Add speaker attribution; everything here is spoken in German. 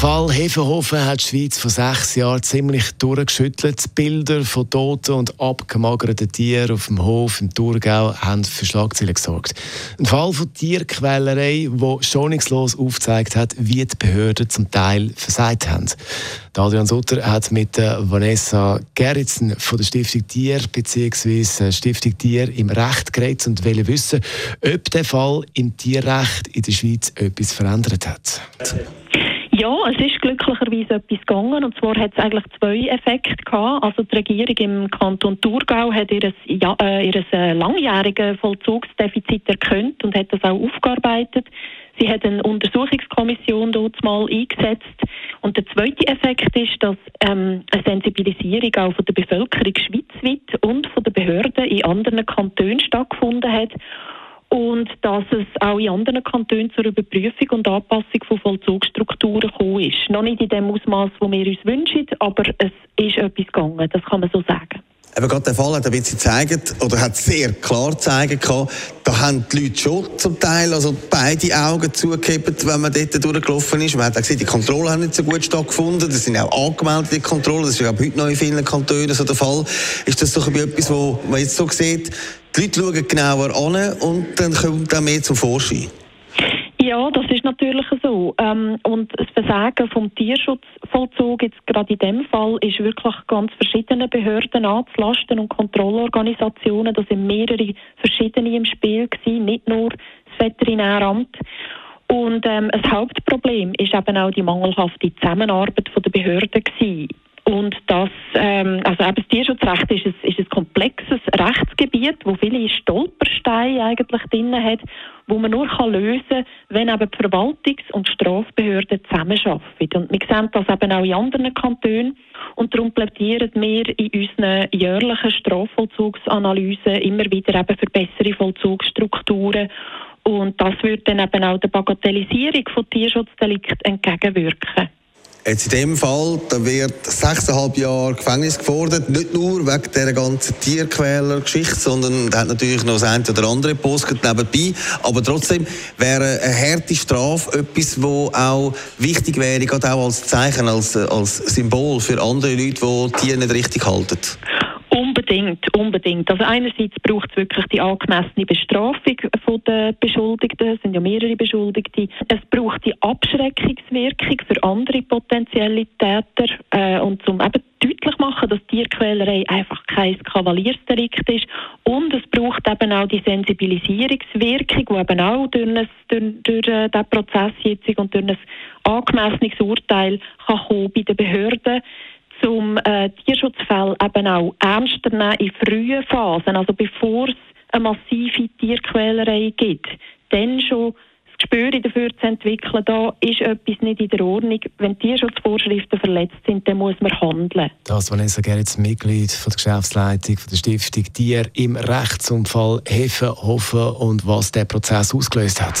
Speaker 1: Fall Hefenhofen hat die Schweiz vor sechs Jahren ziemlich durchgeschüttelt. Bilder von toten und abgemagerten Tieren auf dem Hof im Thurgau haben für Schlagzeilen gesorgt. Ein Fall von Tierquälerei, der schonungslos aufgezeigt hat, wie die Behörden zum Teil versagt haben. Adrian Sutter hat mit Vanessa Gerritsen von der Stiftung Tier bzw. Stiftung Tier im Recht geredet und will wissen, ob der Fall im Tierrecht in der Schweiz etwas verändert hat.
Speaker 2: Ja, es ist glücklicherweise etwas gegangen. Und zwar hat es eigentlich zwei Effekte gehabt. Also die Regierung im Kanton Thurgau hat ihr, ja, äh, äh, langjähriges Vollzugsdefizit erkannt und hat das auch aufgearbeitet. Sie hat eine Untersuchungskommission dort mal eingesetzt. Und der zweite Effekt ist, dass ähm, eine Sensibilisierung auch von der Bevölkerung schweizweit und von den Behörden in anderen Kantonen stattgefunden hat und dass es auch in anderen Kantonen zur Überprüfung und Anpassung von Vollzugsstrukturen gekommen ist. Noch nicht in dem Ausmaß, das wir uns wünschen, aber es ist etwas gegangen, das kann man so sagen.
Speaker 3: Aber gerade der Fall hat ein bisschen gezeigt, oder hat sehr klar gezeigt, da haben die Leute schon zum Teil also beide Augen zugekippt, wenn man dort durchgelaufen ist. Man hat auch gesehen, die Kontrollen haben nicht so gut stattgefunden. Das sind auch angemeldete Kontrollen. Das ist ja heute noch in vielen Kantonen so der Fall. Ist das doch etwas, wo man jetzt so sieht, die Leute schauen genauer an und dann kommt auch mehr zum Vorschein?
Speaker 2: Ja, das ist natürlich so. Ähm, und das Versagen vom Tierschutzvollzug jetzt gerade in dem Fall ist wirklich ganz verschiedene Behörden anzulasten und Kontrollorganisationen. Da sind mehrere verschiedene im Spiel gewesen, nicht nur das Veterinäramt. Und ähm, das Hauptproblem ist eben auch die mangelhafte Zusammenarbeit von der Behörden gewesen. Und das, ähm, also eben das Tierschutzrecht ist ein, ist ein komplexes Rechtsgebiet, wo viele Stolpersteine eigentlich drin hat, wo man nur kann lösen kann, wenn eben die Verwaltungs- und Strafbehörden zusammenarbeiten. Und wir sehen das eben auch in anderen Kantonen. Und darum plädieren wir in unseren jährlichen Strafvollzugsanalysen immer wieder eben für bessere Vollzugsstrukturen. Und das würde dann eben auch der Bagatellisierung von Tierschutzdelikten entgegenwirken.
Speaker 3: Jetzt in dem Fall, da wird sechseinhalb Jahre Gefängnis gefordert, nicht nur wegen dieser ganzen Tierquäler-Geschichte, sondern da hat natürlich noch das eine oder andere Post nebenbei. Aber trotzdem wäre eine harte Strafe etwas, wo auch wichtig wäre, gerade auch als Zeichen, als, als Symbol für andere Leute, die Tiere nicht richtig halten.
Speaker 2: Unbedingt, unbedingt. Also einerseits braucht es wirklich die angemessene Bestrafung der Beschuldigten, es sind ja mehrere Beschuldigte. Es braucht die Abschreckungswirkung für andere potenzielle Täter äh, und zum eben deutlich machen, dass Tierquälerei einfach kein Kavaliersdelikt ist. Und es braucht eben auch die Sensibilisierungswirkung, die eben auch durch, ein, durch, durch äh, den Prozess jetzt und durch ein angemessenes Urteil kann kommen bei den Behörden zum äh, Tierschutzfall eben auch ernster nehmen in frühen Phasen, also bevor es eine massive Tierquälerei gibt, dann schon das Gespür dafür zu entwickeln, da ist etwas nicht in der Ordnung. Wenn Tierschutzvorschriften verletzt sind, dann muss man handeln.
Speaker 1: Das Vanessa Gerritz, Mitglied von der Geschäftsleitung von der Stiftung Tier im Rechtsunfall Hefenhofen und was der Prozess ausgelöst hat.